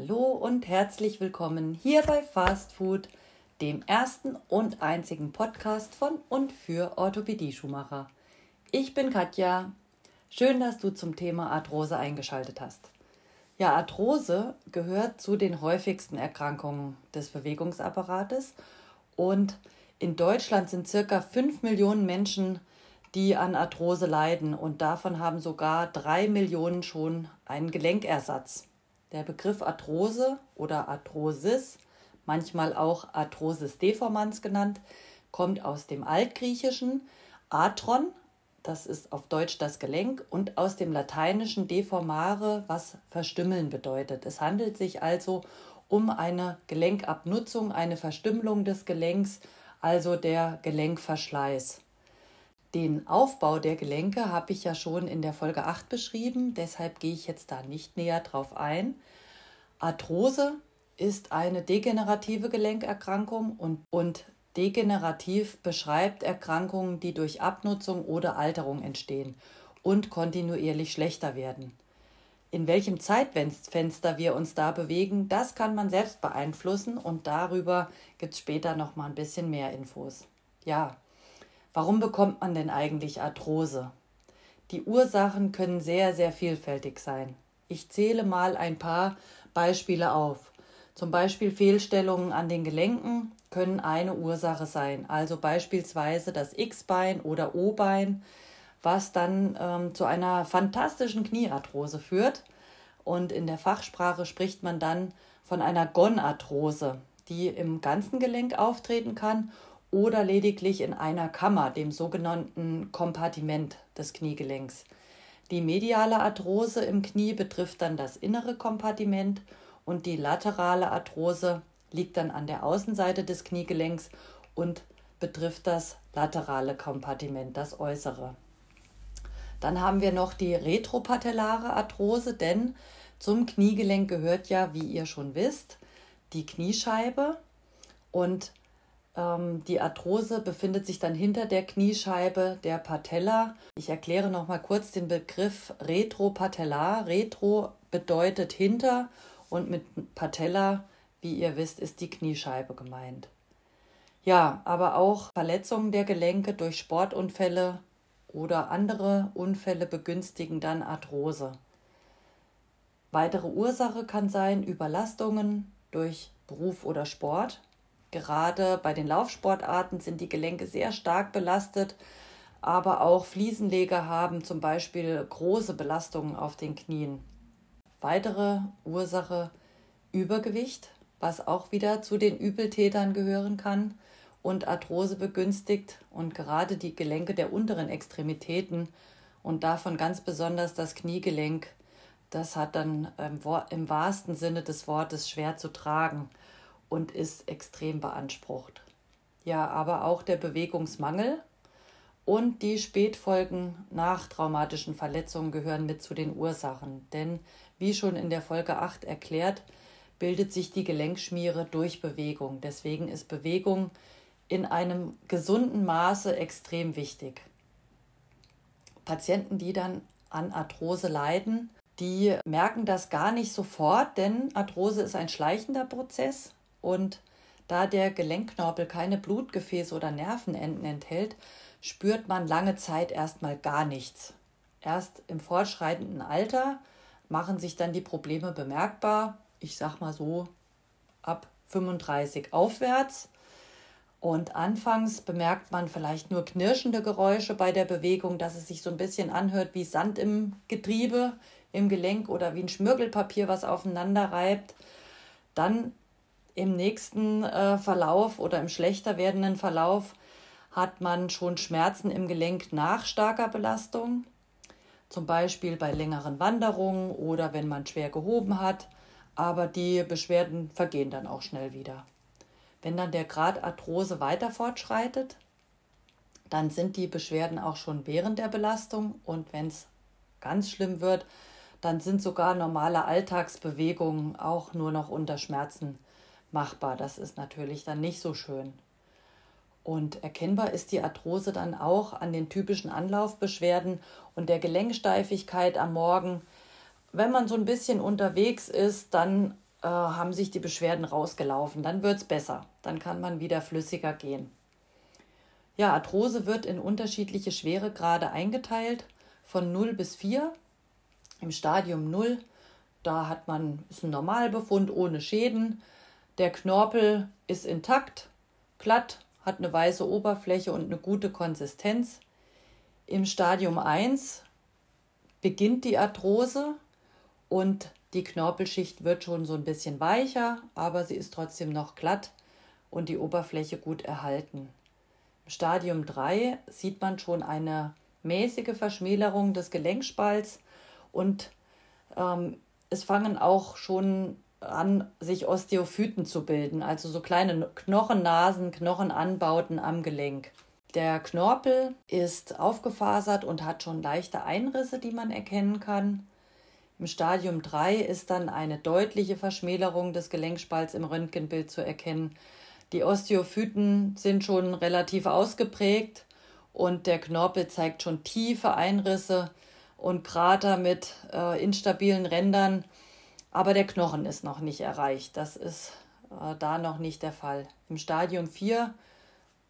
Hallo und herzlich willkommen hier bei Fast Food, dem ersten und einzigen Podcast von und für Orthopädie-Schuhmacher. Ich bin Katja. Schön, dass du zum Thema Arthrose eingeschaltet hast. Ja, Arthrose gehört zu den häufigsten Erkrankungen des Bewegungsapparates und in Deutschland sind circa 5 Millionen Menschen, die an Arthrose leiden und davon haben sogar 3 Millionen schon einen Gelenkersatz. Der Begriff Arthrose oder Arthrosis, manchmal auch Arthrosis deformans genannt, kommt aus dem Altgriechischen Atron, das ist auf Deutsch das Gelenk, und aus dem Lateinischen deformare, was verstümmeln bedeutet. Es handelt sich also um eine Gelenkabnutzung, eine Verstümmelung des Gelenks, also der Gelenkverschleiß. Den Aufbau der Gelenke habe ich ja schon in der Folge 8 beschrieben, deshalb gehe ich jetzt da nicht näher drauf ein. Arthrose ist eine degenerative Gelenkerkrankung und, und degenerativ beschreibt Erkrankungen, die durch Abnutzung oder Alterung entstehen und kontinuierlich schlechter werden. In welchem Zeitfenster wir uns da bewegen, das kann man selbst beeinflussen und darüber gibt es später noch mal ein bisschen mehr Infos. Ja, Warum bekommt man denn eigentlich Arthrose? Die Ursachen können sehr, sehr vielfältig sein. Ich zähle mal ein paar Beispiele auf. Zum Beispiel Fehlstellungen an den Gelenken können eine Ursache sein, also beispielsweise das X-Bein oder O-Bein, was dann ähm, zu einer fantastischen Kniearthrose führt. Und in der Fachsprache spricht man dann von einer Gonarthrose, die im ganzen Gelenk auftreten kann oder lediglich in einer Kammer, dem sogenannten Kompartiment des Kniegelenks. Die mediale Arthrose im Knie betrifft dann das innere Kompartiment und die laterale Arthrose liegt dann an der Außenseite des Kniegelenks und betrifft das laterale Kompartiment, das äußere. Dann haben wir noch die retropatellare Arthrose, denn zum Kniegelenk gehört ja, wie ihr schon wisst, die Kniescheibe und die Arthrose befindet sich dann hinter der Kniescheibe der Patella. Ich erkläre noch mal kurz den Begriff Retropatellar. Retro bedeutet hinter und mit Patella, wie ihr wisst, ist die Kniescheibe gemeint. Ja, aber auch Verletzungen der Gelenke durch Sportunfälle oder andere Unfälle begünstigen dann Arthrose. Weitere Ursache kann sein Überlastungen durch Beruf oder Sport. Gerade bei den Laufsportarten sind die Gelenke sehr stark belastet, aber auch Fliesenleger haben zum Beispiel große Belastungen auf den Knien. Weitere Ursache Übergewicht, was auch wieder zu den Übeltätern gehören kann und Arthrose begünstigt und gerade die Gelenke der unteren Extremitäten und davon ganz besonders das Kniegelenk, das hat dann im wahrsten Sinne des Wortes schwer zu tragen und ist extrem beansprucht. Ja, aber auch der Bewegungsmangel und die Spätfolgen nach traumatischen Verletzungen gehören mit zu den Ursachen. Denn, wie schon in der Folge 8 erklärt, bildet sich die Gelenkschmiere durch Bewegung. Deswegen ist Bewegung in einem gesunden Maße extrem wichtig. Patienten, die dann an Arthrose leiden, die merken das gar nicht sofort, denn Arthrose ist ein schleichender Prozess und da der Gelenkknorpel keine Blutgefäße oder Nervenenden enthält, spürt man lange Zeit erstmal gar nichts. Erst im fortschreitenden Alter machen sich dann die Probleme bemerkbar. Ich sag mal so ab 35 aufwärts. Und anfangs bemerkt man vielleicht nur knirschende Geräusche bei der Bewegung, dass es sich so ein bisschen anhört wie Sand im Getriebe, im Gelenk oder wie ein Schmirgelpapier, was aufeinander reibt. Dann im nächsten äh, Verlauf oder im schlechter werdenden Verlauf hat man schon Schmerzen im Gelenk nach starker Belastung, zum Beispiel bei längeren Wanderungen oder wenn man schwer gehoben hat, aber die Beschwerden vergehen dann auch schnell wieder. Wenn dann der Grad Arthrose weiter fortschreitet, dann sind die Beschwerden auch schon während der Belastung. Und wenn es ganz schlimm wird, dann sind sogar normale Alltagsbewegungen auch nur noch unter Schmerzen machbar. Das ist natürlich dann nicht so schön. Und erkennbar ist die Arthrose dann auch an den typischen Anlaufbeschwerden und der Gelenksteifigkeit am Morgen. Wenn man so ein bisschen unterwegs ist, dann äh, haben sich die Beschwerden rausgelaufen. Dann wird es besser. Dann kann man wieder flüssiger gehen. Ja, Arthrose wird in unterschiedliche Schweregrade eingeteilt, von 0 bis 4. Im Stadium 0, da hat man ist ein Normalbefund ohne Schäden. Der Knorpel ist intakt, glatt, hat eine weiße Oberfläche und eine gute Konsistenz. Im Stadium 1 beginnt die Arthrose und die Knorpelschicht wird schon so ein bisschen weicher, aber sie ist trotzdem noch glatt und die Oberfläche gut erhalten. Im Stadium 3 sieht man schon eine mäßige Verschmälerung des Gelenkspalts und ähm, es fangen auch schon an, sich Osteophyten zu bilden, also so kleine Knochennasen, Knochenanbauten am Gelenk. Der Knorpel ist aufgefasert und hat schon leichte Einrisse, die man erkennen kann. Im Stadium 3 ist dann eine deutliche Verschmälerung des Gelenkspalts im Röntgenbild zu erkennen. Die Osteophyten sind schon relativ ausgeprägt und der Knorpel zeigt schon tiefe Einrisse und Krater mit äh, instabilen Rändern, aber der Knochen ist noch nicht erreicht. Das ist äh, da noch nicht der Fall. Im Stadium 4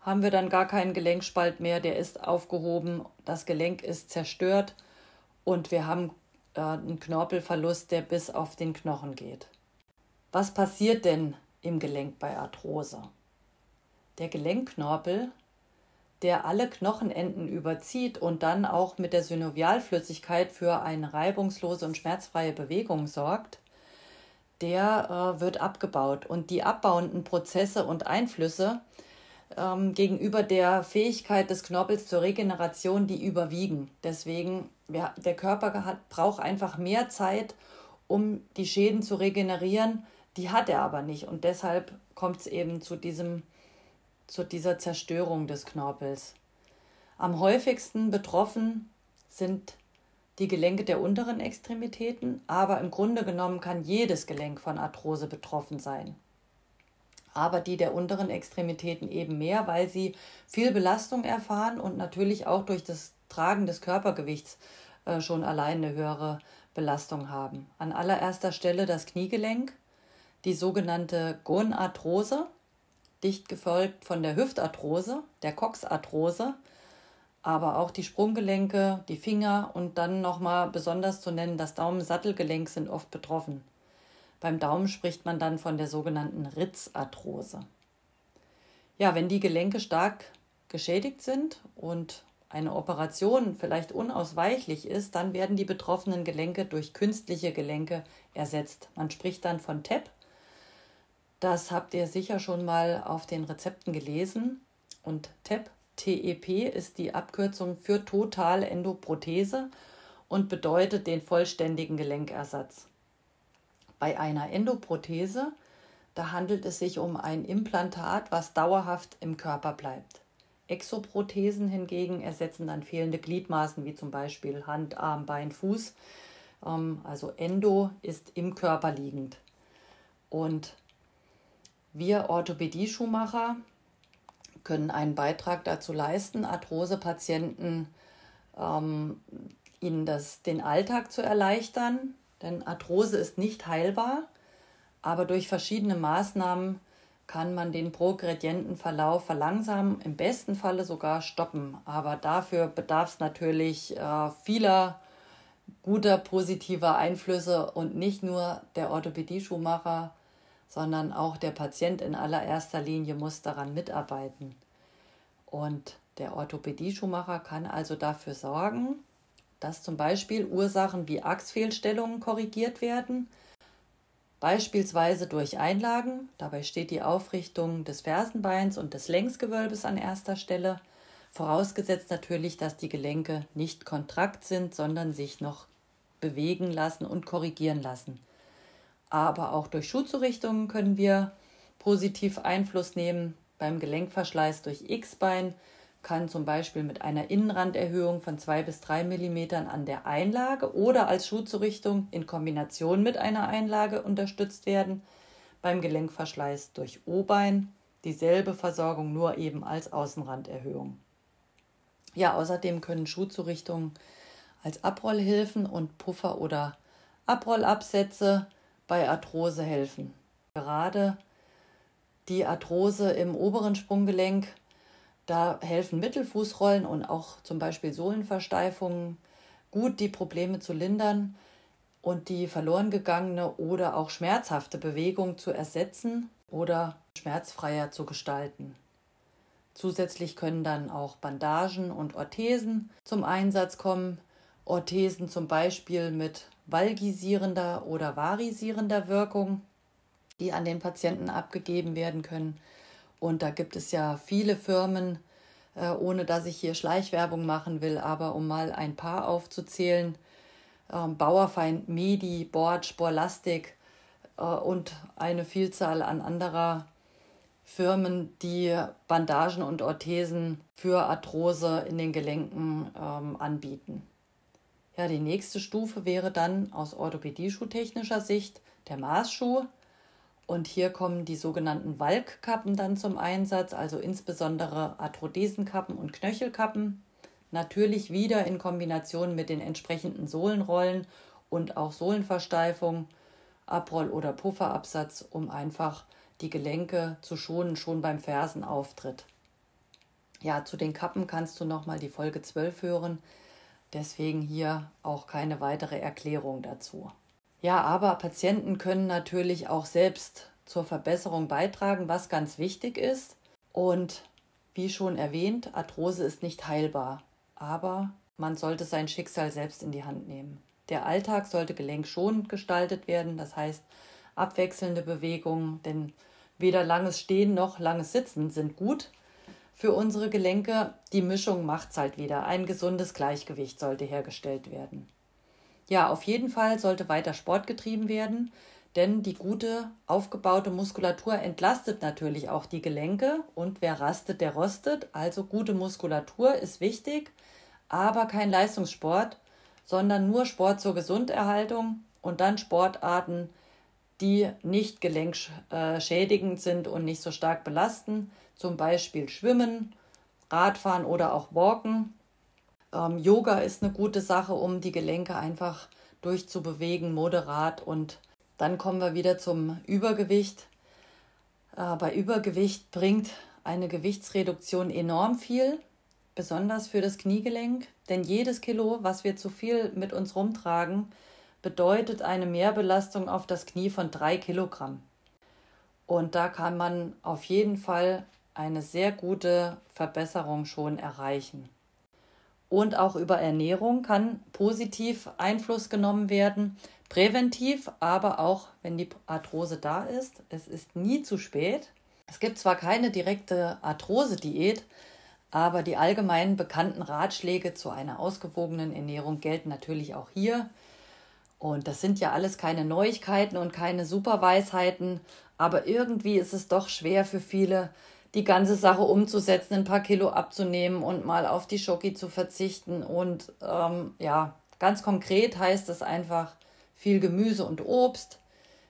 haben wir dann gar keinen Gelenkspalt mehr, der ist aufgehoben, das Gelenk ist zerstört und wir haben äh, einen Knorpelverlust, der bis auf den Knochen geht. Was passiert denn im Gelenk bei Arthrose. Der Gelenkknorpel, der alle Knochenenden überzieht und dann auch mit der Synovialflüssigkeit für eine reibungslose und schmerzfreie Bewegung sorgt, der äh, wird abgebaut. Und die abbauenden Prozesse und Einflüsse ähm, gegenüber der Fähigkeit des Knorpels zur Regeneration, die überwiegen. Deswegen, ja, der Körper hat, braucht einfach mehr Zeit, um die Schäden zu regenerieren, die hat er aber nicht und deshalb kommt es eben zu, diesem, zu dieser Zerstörung des Knorpels. Am häufigsten betroffen sind die Gelenke der unteren Extremitäten, aber im Grunde genommen kann jedes Gelenk von Arthrose betroffen sein. Aber die der unteren Extremitäten eben mehr, weil sie viel Belastung erfahren und natürlich auch durch das Tragen des Körpergewichts äh, schon allein eine höhere Belastung haben. An allererster Stelle das Kniegelenk, die sogenannte Gonarthrose, dicht gefolgt von der Hüftarthrose, der Coxarthrose, aber auch die Sprunggelenke, die Finger und dann nochmal besonders zu nennen, das Daumensattelgelenk sind oft betroffen. Beim Daumen spricht man dann von der sogenannten Ritzarthrose. Ja, wenn die Gelenke stark geschädigt sind und eine Operation vielleicht unausweichlich ist, dann werden die betroffenen Gelenke durch künstliche Gelenke ersetzt. Man spricht dann von TEP, das habt ihr sicher schon mal auf den Rezepten gelesen. Und TEP, TEP ist die Abkürzung für totale Endoprothese und bedeutet den vollständigen Gelenkersatz. Bei einer Endoprothese, da handelt es sich um ein Implantat, was dauerhaft im Körper bleibt. Exoprothesen hingegen ersetzen dann fehlende Gliedmaßen wie zum Beispiel Hand, Arm, Bein, Fuß. Ähm, also Endo ist im Körper liegend. Und wir Orthopädie-Schuhmacher können einen Beitrag dazu leisten, Arthrose-Patienten ähm, ihnen das, den Alltag zu erleichtern. Denn Arthrose ist nicht heilbar, aber durch verschiedene Maßnahmen kann man den Progredientenverlauf verlangsamen, im besten Falle sogar stoppen. Aber dafür bedarf es natürlich äh, vieler guter positiver Einflüsse und nicht nur der Orthopädie-Schuhmacher sondern auch der Patient in allererster Linie muss daran mitarbeiten. Und der Orthopädie-Schuhmacher kann also dafür sorgen, dass zum Beispiel Ursachen wie Achsfehlstellungen korrigiert werden, beispielsweise durch Einlagen, dabei steht die Aufrichtung des Fersenbeins und des Längsgewölbes an erster Stelle, vorausgesetzt natürlich, dass die Gelenke nicht kontrakt sind, sondern sich noch bewegen lassen und korrigieren lassen aber auch durch Schuhzurichtungen können wir positiv Einfluss nehmen. Beim Gelenkverschleiß durch X-Bein kann zum Beispiel mit einer Innenranderhöhung von 2 bis 3 mm an der Einlage oder als Schuhzurichtung in Kombination mit einer Einlage unterstützt werden. Beim Gelenkverschleiß durch O-Bein dieselbe Versorgung, nur eben als Außenranderhöhung. Ja, außerdem können Schuhzurichtungen als Abrollhilfen und Puffer oder Abrollabsätze bei Arthrose helfen. Gerade die Arthrose im oberen Sprunggelenk, da helfen Mittelfußrollen und auch zum Beispiel Sohlenversteifungen gut, die Probleme zu lindern und die verloren gegangene oder auch schmerzhafte Bewegung zu ersetzen oder schmerzfreier zu gestalten. Zusätzlich können dann auch Bandagen und Orthesen zum Einsatz kommen. Orthesen zum Beispiel mit valgisierender oder varisierender Wirkung, die an den Patienten abgegeben werden können. Und da gibt es ja viele Firmen, äh, ohne dass ich hier Schleichwerbung machen will, aber um mal ein paar aufzuzählen. Ähm, Bauerfeind, Medi, Bord, Sporlastik äh, und eine Vielzahl an anderer Firmen, die Bandagen und Orthesen für Arthrose in den Gelenken ähm, anbieten. Ja, die nächste Stufe wäre dann aus orthopädie-schuhtechnischer Sicht der Maßschuh. Und hier kommen die sogenannten Walkkappen dann zum Einsatz, also insbesondere Arthrodesenkappen und Knöchelkappen. Natürlich wieder in Kombination mit den entsprechenden Sohlenrollen und auch Sohlenversteifung, Abroll- oder Pufferabsatz, um einfach die Gelenke zu schonen, schon beim Fersenauftritt. Ja, zu den Kappen kannst du nochmal die Folge 12 hören. Deswegen hier auch keine weitere Erklärung dazu. Ja, aber Patienten können natürlich auch selbst zur Verbesserung beitragen, was ganz wichtig ist. Und wie schon erwähnt, Arthrose ist nicht heilbar, aber man sollte sein Schicksal selbst in die Hand nehmen. Der Alltag sollte gelenkschonend gestaltet werden, das heißt abwechselnde Bewegungen, denn weder langes Stehen noch langes Sitzen sind gut für unsere Gelenke. Die Mischung macht es halt wieder. Ein gesundes Gleichgewicht sollte hergestellt werden. Ja, auf jeden Fall sollte weiter Sport getrieben werden, denn die gute aufgebaute Muskulatur entlastet natürlich auch die Gelenke und wer rastet, der rostet. Also gute Muskulatur ist wichtig, aber kein Leistungssport, sondern nur Sport zur Gesunderhaltung und dann Sportarten, die nicht gelenkschädigend sind und nicht so stark belasten, zum Beispiel Schwimmen, Radfahren oder auch Walken. Ähm, Yoga ist eine gute Sache, um die Gelenke einfach durchzubewegen, moderat. Und dann kommen wir wieder zum Übergewicht. Äh, bei Übergewicht bringt eine Gewichtsreduktion enorm viel, besonders für das Kniegelenk, denn jedes Kilo, was wir zu viel mit uns rumtragen, bedeutet eine Mehrbelastung auf das Knie von drei Kilogramm. Und da kann man auf jeden Fall eine sehr gute Verbesserung schon erreichen. Und auch über Ernährung kann positiv Einfluss genommen werden, präventiv, aber auch wenn die Arthrose da ist. Es ist nie zu spät. Es gibt zwar keine direkte Arthrose-Diät, aber die allgemein bekannten Ratschläge zu einer ausgewogenen Ernährung gelten natürlich auch hier. Und das sind ja alles keine Neuigkeiten und keine Superweisheiten, aber irgendwie ist es doch schwer für viele, die ganze Sache umzusetzen, ein paar Kilo abzunehmen und mal auf die Schoki zu verzichten. Und ähm, ja, ganz konkret heißt es einfach viel Gemüse und Obst,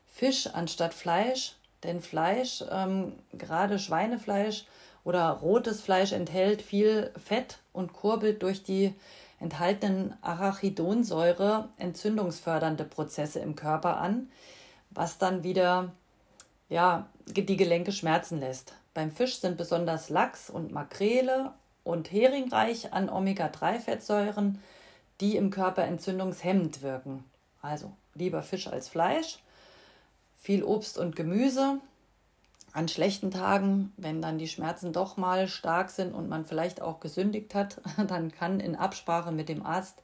Fisch anstatt Fleisch, denn Fleisch, ähm, gerade Schweinefleisch oder rotes Fleisch enthält viel Fett und kurbelt durch die enthaltenen Arachidonsäure entzündungsfördernde Prozesse im Körper an, was dann wieder ja, die Gelenke schmerzen lässt. Beim Fisch sind besonders Lachs und Makrele und Hering reich an Omega-3-Fettsäuren, die im Körper entzündungshemmend wirken. Also lieber Fisch als Fleisch, viel Obst und Gemüse. An schlechten Tagen, wenn dann die Schmerzen doch mal stark sind und man vielleicht auch gesündigt hat, dann kann in Absprache mit dem Arzt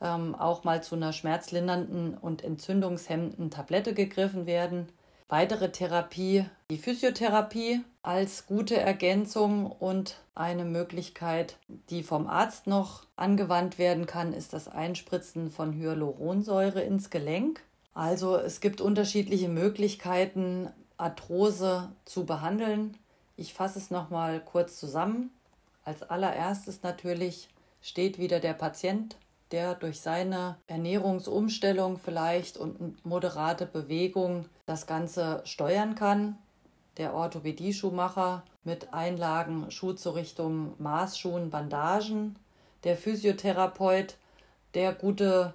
ähm, auch mal zu einer schmerzlindernden und entzündungshemmenden Tablette gegriffen werden. Weitere Therapie, die Physiotherapie als gute Ergänzung und eine Möglichkeit, die vom Arzt noch angewandt werden kann, ist das Einspritzen von Hyaluronsäure ins Gelenk. Also es gibt unterschiedliche Möglichkeiten, Arthrose zu behandeln. Ich fasse es nochmal kurz zusammen. Als allererstes natürlich steht wieder der Patient der durch seine Ernährungsumstellung vielleicht und moderate Bewegung das Ganze steuern kann. Der Orthopädie-Schuhmacher mit Einlagen, Schuhzurichtungen, Maßschuhen, Bandagen. Der Physiotherapeut, der gute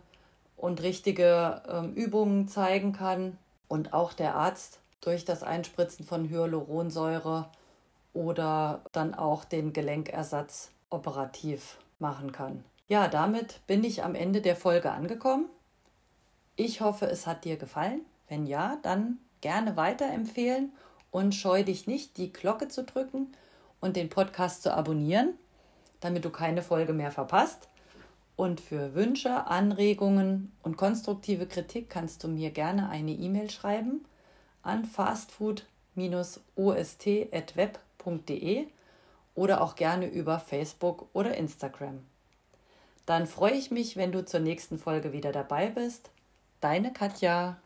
und richtige äh, Übungen zeigen kann. und auch der Arzt durch das Einspritzen von Hyaluronsäure oder dann auch den Gelenkersatz operativ machen kann. Ja, damit bin ich am Ende der Folge angekommen. Ich hoffe, es hat dir gefallen. Wenn ja, dann gerne weiterempfehlen und scheu dich nicht, die Glocke zu drücken und den Podcast zu abonnieren, damit du keine Folge mehr verpasst. Und für Wünsche, Anregungen und konstruktive Kritik kannst du mir gerne eine E-Mail schreiben an fastfood-ost.web.de oder auch gerne über Facebook oder Instagram. Dann freue ich mich, wenn du zur nächsten Folge wieder dabei bist. Deine Katja.